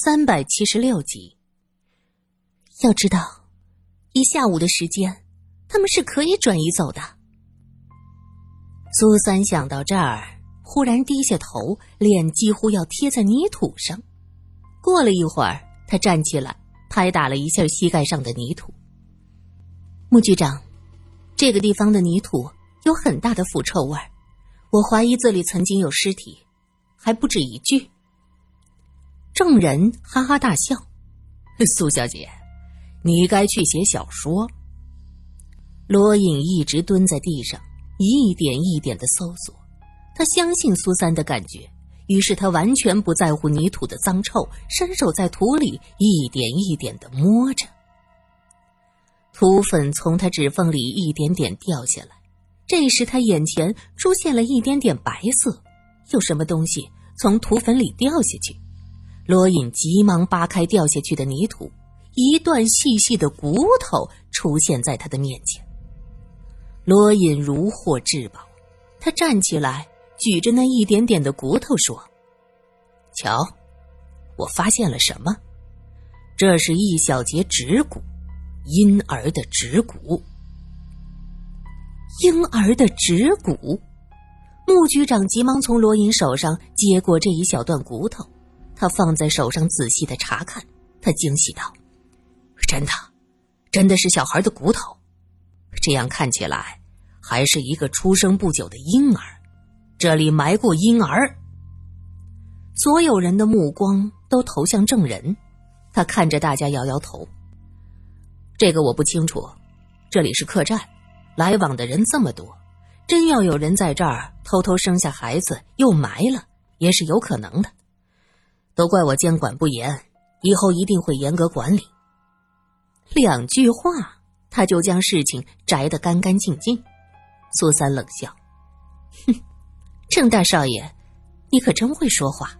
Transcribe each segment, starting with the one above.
三百七十六集。要知道，一下午的时间，他们是可以转移走的。苏三想到这儿，忽然低下头，脸几乎要贴在泥土上。过了一会儿，他站起来，拍打了一下膝盖上的泥土。穆局长，这个地方的泥土有很大的腐臭味儿，我怀疑这里曾经有尸体，还不止一具。众人哈哈大笑。苏小姐，你该去写小说。罗隐一直蹲在地上，一点一点的搜索。他相信苏三的感觉，于是他完全不在乎泥土的脏臭，伸手在土里一点一点的摸着。土粉从他指缝里一点点掉下来，这时他眼前出现了一点点白色，有什么东西从土粉里掉下去。罗隐急忙扒开掉下去的泥土，一段细细的骨头出现在他的面前。罗隐如获至宝，他站起来，举着那一点点的骨头说：“瞧，我发现了什么？这是一小节指骨，婴儿的指骨。婴儿的指骨。”穆局长急忙从罗隐手上接过这一小段骨头。他放在手上仔细的查看，他惊喜道：“真的，真的是小孩的骨头。这样看起来，还是一个出生不久的婴儿。这里埋过婴儿。”所有人的目光都投向证人，他看着大家摇摇头：“这个我不清楚。这里是客栈，来往的人这么多，真要有人在这儿偷偷生下孩子又埋了，也是有可能的。”都怪我监管不严，以后一定会严格管理。两句话，他就将事情摘得干干净净。苏三冷笑：“哼，郑大少爷，你可真会说话。”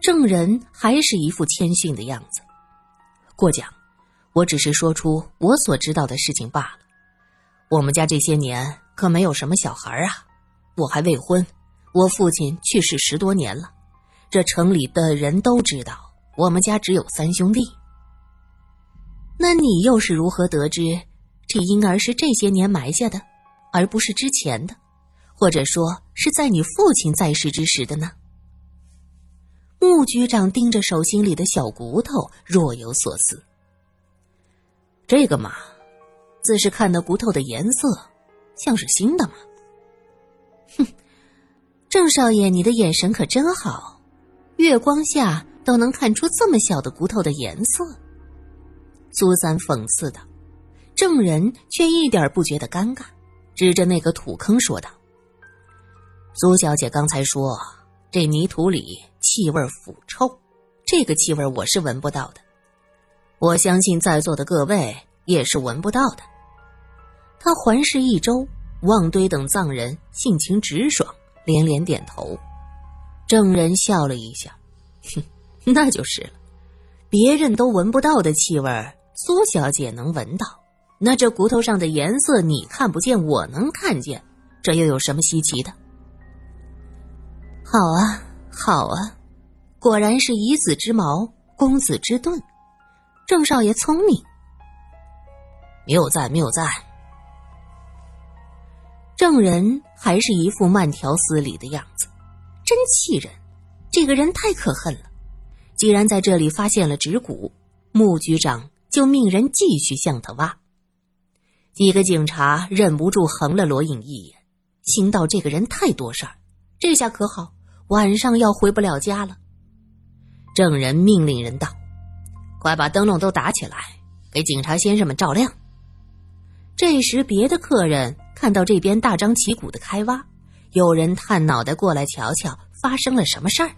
证人还是一副谦逊的样子。过奖，我只是说出我所知道的事情罢了。我们家这些年可没有什么小孩啊，我还未婚，我父亲去世十多年了。这城里的人都知道，我们家只有三兄弟。那你又是如何得知这婴儿是这些年埋下的，而不是之前的，或者说是在你父亲在世之时的呢？穆局长盯着手心里的小骨头，若有所思。这个嘛，自是看那骨头的颜色，像是新的嘛。哼，郑少爷，你的眼神可真好。月光下都能看出这么小的骨头的颜色，苏三讽刺道。证人却一点不觉得尴尬，指着那个土坑说道：“苏小姐刚才说这泥土里气味腐臭，这个气味我是闻不到的，我相信在座的各位也是闻不到的。”他环视一周，望堆等藏人性情直爽，连连点头。证人笑了一下，哼，那就是了。别人都闻不到的气味，苏小姐能闻到。那这骨头上的颜色你看不见，我能看见，这又有什么稀奇的？好啊，好啊，果然是以子之矛攻子之盾。郑少爷聪明，谬赞谬赞。证人还是一副慢条斯理的样子。真气人！这个人太可恨了。既然在这里发现了指骨，穆局长就命人继续向他挖。几个警察忍不住横了罗隐一眼，心道：这个人太多事儿，这下可好，晚上要回不了家了。证人命令人道：“快把灯笼都打起来，给警察先生们照亮。”这时，别的客人看到这边大张旗鼓的开挖。有人探脑袋过来瞧瞧，发生了什么事儿？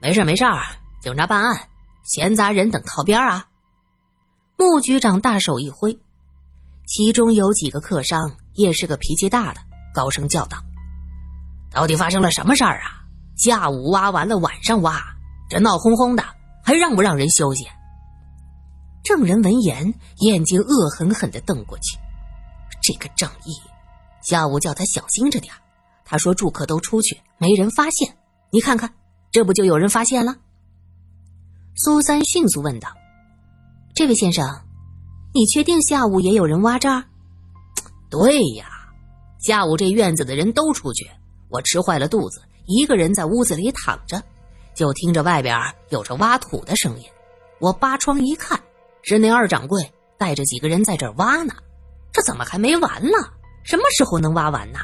没事没事警察办案，闲杂人等靠边啊！穆局长大手一挥，其中有几个客商也是个脾气大的，高声叫道：“到底发生了什么事儿啊？下午挖完了，晚上挖，这闹哄哄的，还让不让人休息？”证人闻言，眼睛恶狠狠的瞪过去，这个正义。下午叫他小心着点他说住客都出去，没人发现。你看看，这不就有人发现了？苏三迅速问道：“这位先生，你确定下午也有人挖这儿？”“ 对呀，下午这院子的人都出去，我吃坏了肚子，一个人在屋子里躺着，就听着外边有着挖土的声音。我扒窗一看，是那二掌柜带着几个人在这儿挖呢。这怎么还没完了？什么时候能挖完呢？”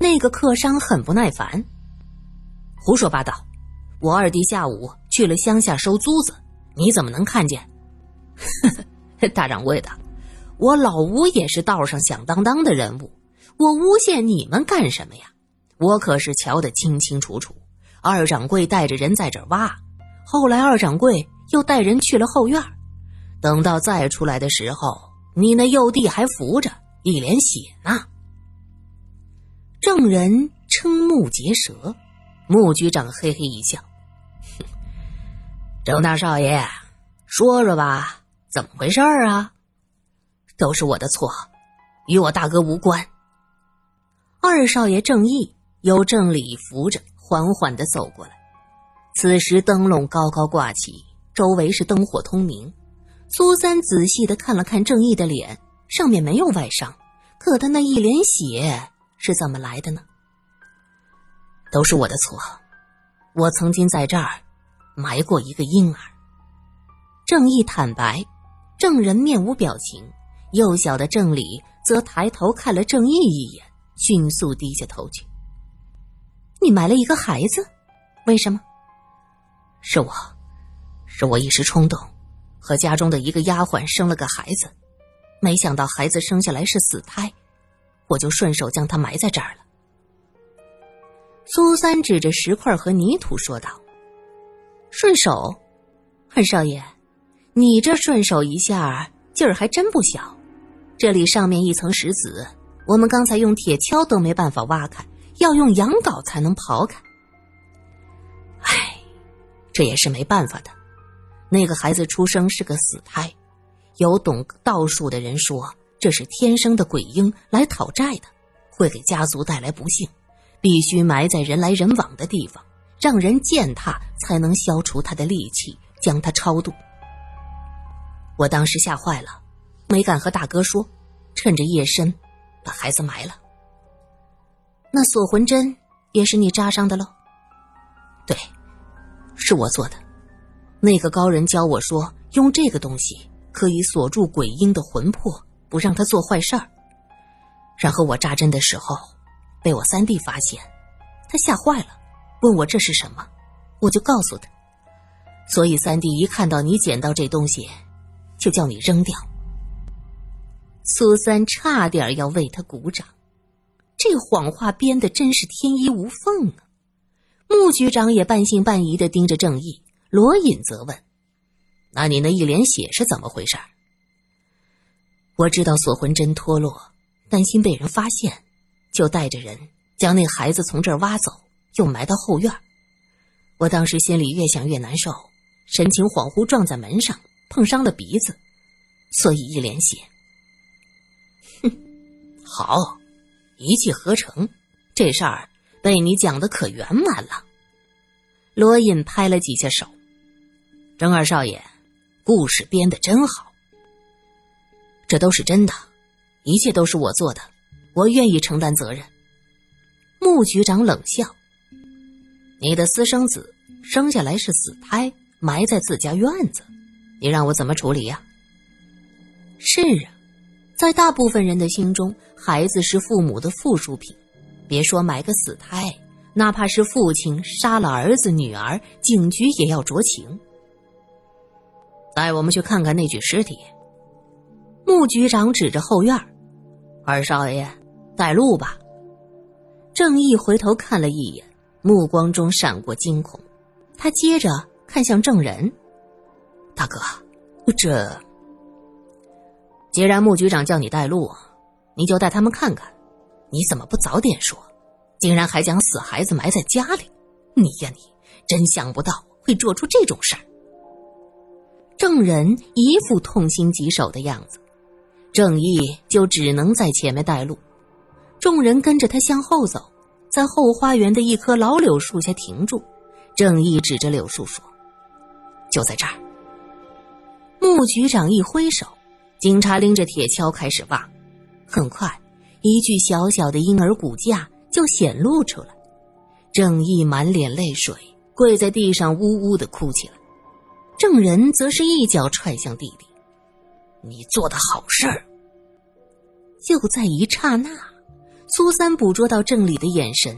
那个客商很不耐烦：“胡说八道！”我二弟下午去了乡下收租子，你怎么能看见？大掌柜的，我老吴也是道上响当当的人物，我诬陷你们干什么呀？我可是瞧得清清楚楚。二掌柜带着人在这挖，后来二掌柜又带人去了后院，等到再出来的时候，你那幼弟还扶着，一脸血呢。证人瞠目结舌，穆局长嘿嘿一笑。郑大少爷，说说吧，怎么回事啊？都是我的错，与我大哥无关。二少爷郑义由郑礼扶着，缓缓的走过来。此时灯笼高高挂起，周围是灯火通明。苏三仔细的看了看郑义的脸，上面没有外伤，可他那一脸血是怎么来的呢？都是我的错，我曾经在这儿。埋过一个婴儿。郑义坦白，郑人面无表情。幼小的郑礼则抬头看了郑义一眼，迅速低下头去。你埋了一个孩子，为什么？是我，是我一时冲动，和家中的一个丫鬟生了个孩子，没想到孩子生下来是死胎，我就顺手将他埋在这儿了。苏三指着石块和泥土说道。顺手，二少爷，你这顺手一下劲儿还真不小。这里上面一层石子，我们刚才用铁锹都没办法挖开，要用羊镐才能刨开。唉，这也是没办法的。那个孩子出生是个死胎，有懂道术的人说这是天生的鬼婴来讨债的，会给家族带来不幸，必须埋在人来人往的地方。让人践踏才能消除他的戾气，将他超度。我当时吓坏了，没敢和大哥说，趁着夜深，把孩子埋了。那锁魂针也是你扎上的喽？对，是我做的。那个高人教我说，用这个东西可以锁住鬼婴的魂魄，不让他做坏事儿。然后我扎针的时候，被我三弟发现，他吓坏了。问我这是什么，我就告诉他。所以三弟一看到你捡到这东西，就叫你扔掉。苏三差点要为他鼓掌，这谎话编的真是天衣无缝啊！穆局长也半信半疑的盯着郑义，罗隐则问：“那你那一脸血是怎么回事？”我知道锁魂针脱落，担心被人发现，就带着人将那孩子从这儿挖走。又埋到后院，我当时心里越想越难受，神情恍惚，撞在门上，碰伤了鼻子，所以一脸血。哼，好，一气呵成，这事儿被你讲的可圆满了。罗隐拍了几下手，郑二少爷，故事编的真好。这都是真的，一切都是我做的，我愿意承担责任。穆局长冷笑。你的私生子生下来是死胎，埋在自家院子，你让我怎么处理呀？是啊，在大部分人的心中，孩子是父母的附属品，别说埋个死胎，哪怕是父亲杀了儿子女儿，警局也要酌情。带我们去看看那具尸体。穆局长指着后院二少爷带路吧。郑义回头看了一眼。目光中闪过惊恐，他接着看向证人：“大哥，这……既然穆局长叫你带路，你就带他们看看。你怎么不早点说？竟然还将死孩子埋在家里！你呀，你真想不到会做出这种事儿。”证人一副痛心疾首的样子，郑义就只能在前面带路，众人跟着他向后走。在后花园的一棵老柳树下停住，郑义指着柳树说：“就在这儿。穆局长一挥手，警察拎着铁锹开始挖。很快，一具小小的婴儿骨架就显露出来。郑义满脸泪水，跪在地上呜呜的哭起来。证人则是一脚踹向弟弟：“你做的好事儿！”就在一刹那，苏三捕捉到郑理的眼神，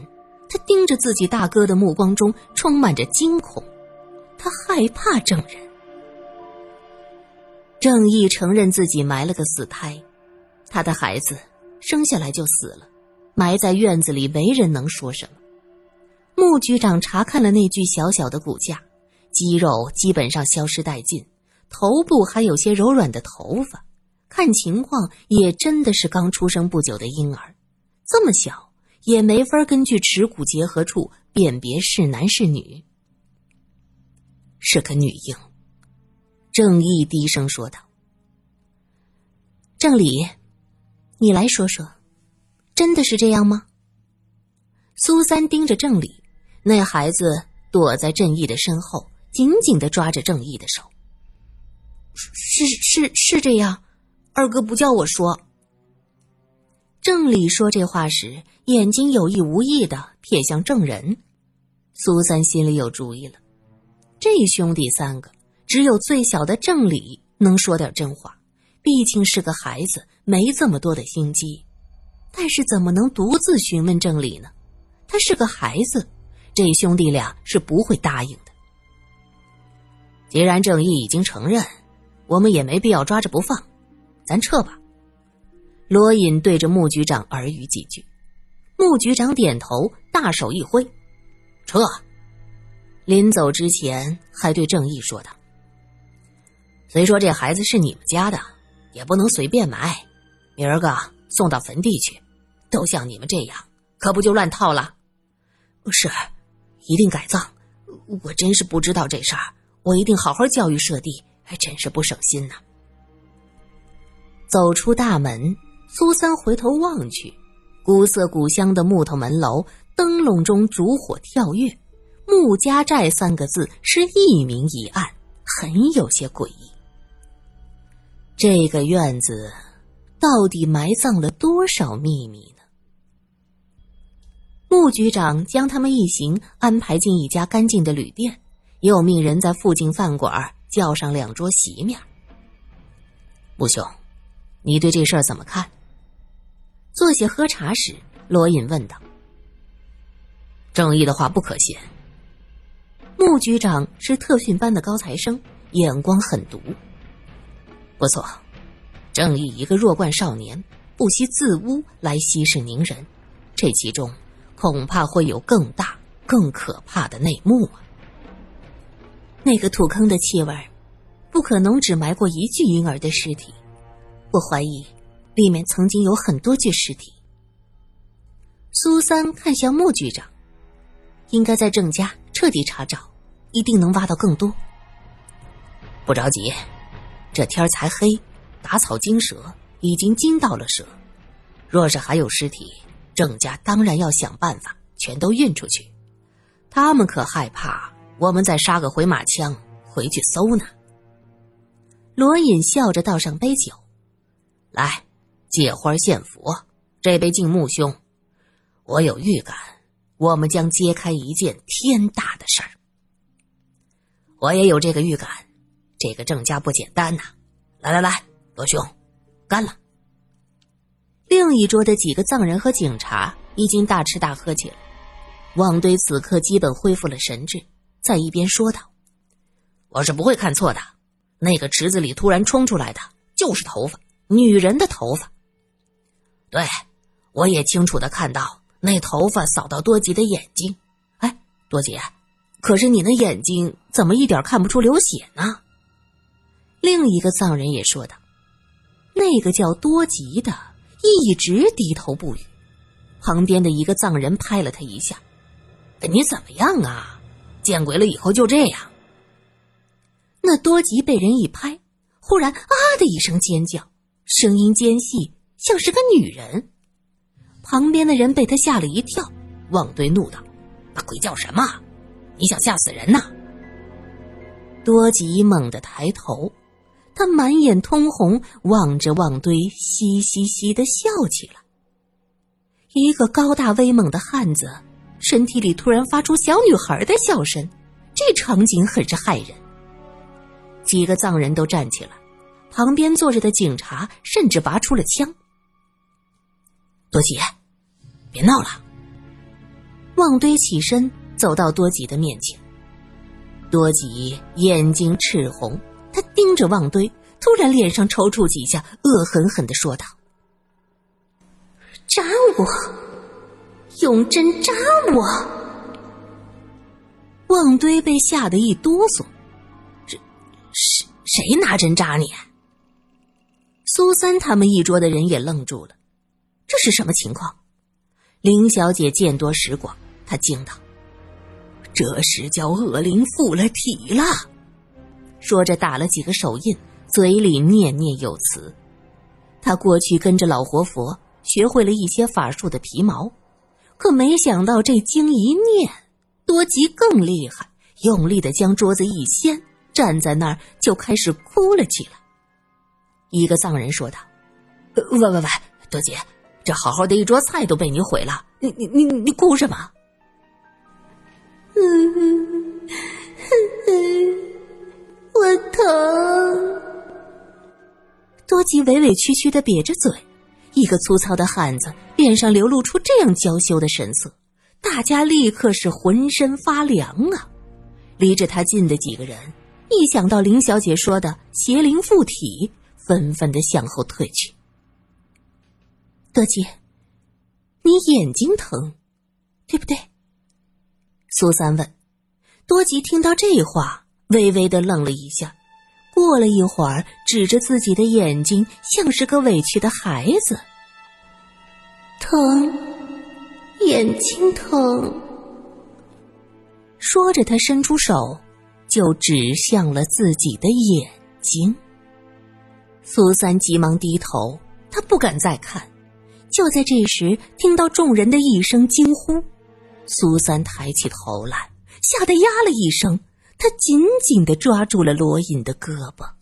他盯着自己大哥的目光中充满着惊恐，他害怕证人。郑义承认自己埋了个死胎，他的孩子生下来就死了，埋在院子里，没人能说什么。穆局长查看了那具小小的骨架，肌肉基本上消失殆尽，头部还有些柔软的头发，看情况也真的是刚出生不久的婴儿，这么小也没法根据耻骨结合处辨别是男是女，是个女婴。郑义低声说道：“郑理，你来说说，真的是这样吗？”苏三盯着郑理，那孩子躲在郑义的身后，紧紧的抓着郑义的手。是是是这样，二哥不叫我说。郑理说这话时，眼睛有意无意的瞥向郑人。苏三心里有主意了，这兄弟三个。只有最小的郑理能说点真话，毕竟是个孩子，没这么多的心机。但是怎么能独自询问郑理呢？他是个孩子，这兄弟俩是不会答应的。既然郑义已经承认，我们也没必要抓着不放，咱撤吧。罗隐对着穆局长耳语几句，穆局长点头，大手一挥，撤。临走之前，还对郑义说道。虽说这孩子是你们家的，也不能随便埋，明儿个送到坟地去。都像你们这样，可不就乱套了？是，一定改葬。我真是不知道这事儿，我一定好好教育舍弟，还真是不省心呐。走出大门，苏三回头望去，古色古香的木头门楼，灯笼中烛火跳跃，“穆家寨”三个字是一明一暗，很有些诡异。这个院子到底埋葬了多少秘密呢？穆局长将他们一行安排进一家干净的旅店，又命人在附近饭馆叫上两桌席面。穆兄，你对这事儿怎么看？坐下喝茶时，罗隐问道：“正义的话不可信。”穆局长是特训班的高材生，眼光很毒。不错，正义一个弱冠少年，不惜自污来息事宁人，这其中恐怕会有更大、更可怕的内幕啊！那个土坑的气味，不可能只埋过一具婴儿的尸体，我怀疑里面曾经有很多具尸体。苏三看向穆局长，应该在郑家彻底查找，一定能挖到更多。不着急。这天才黑，打草惊蛇已经惊到了蛇。若是还有尸体，郑家当然要想办法全都运出去。他们可害怕我们再杀个回马枪回去搜呢。罗隐笑着倒上杯酒，来，借花献佛。这杯敬穆兄。我有预感，我们将揭开一件天大的事儿。我也有这个预感。这个郑家不简单呐！来来来，罗兄，干了！另一桌的几个藏人和警察已经大吃大喝起来。旺堆此刻基本恢复了神智，在一边说道：“我是不会看错的，那个池子里突然冲出来的就是头发，女人的头发。对，我也清楚的看到那头发扫到多吉的眼睛。哎，多吉，可是你那眼睛怎么一点看不出流血呢？”另一个藏人也说道：“那个叫多吉的一直低头不语。”旁边的一个藏人拍了他一下：“你怎么样啊？见鬼了以后就这样？”那多吉被人一拍，忽然啊的一声尖叫，声音尖细，像是个女人。旁边的人被他吓了一跳，旺堆怒道：“那鬼叫什么？你想吓死人呐？”多吉猛地抬头，他满眼通红，望着旺堆，嘻嘻嘻的笑起来。一个高大威猛的汉子，身体里突然发出小女孩的笑声，这场景很是骇人。几个藏人都站起来，旁边坐着的警察甚至拔出了枪。多吉，别闹了。旺堆起身走到多吉的面前。多吉眼睛赤红，他盯着旺堆，突然脸上抽搐几下，恶狠狠的说道：“扎我，用针扎我！”旺堆被吓得一哆嗦，“这谁谁拿针扎你？”苏三他们一桌的人也愣住了，这是什么情况？林小姐见多识广，她惊道。这是叫恶灵附了体了，说着打了几个手印，嘴里念念有词。他过去跟着老活佛学会了一些法术的皮毛，可没想到这经一念，多吉更厉害，用力的将桌子一掀，站在那儿就开始哭了起来。一个藏人说道：“喂喂喂，多吉，这好好的一桌菜都被你毁了，你你你你哭什么？”嗯，我疼。多吉委委屈屈的瘪着嘴，一个粗糙的汉子脸上流露出这样娇羞的神色，大家立刻是浑身发凉啊！离着他近的几个人，一想到林小姐说的邪灵附体，纷纷的向后退去。多吉，你眼睛疼，对不对？苏三问，多吉听到这话，微微的愣了一下，过了一会儿，指着自己的眼睛，像是个委屈的孩子。疼，眼睛疼。说着，他伸出手，就指向了自己的眼睛。苏三急忙低头，他不敢再看。就在这时，听到众人的一声惊呼。苏三抬起头来，吓得呀了一声，他紧紧地抓住了罗隐的胳膊。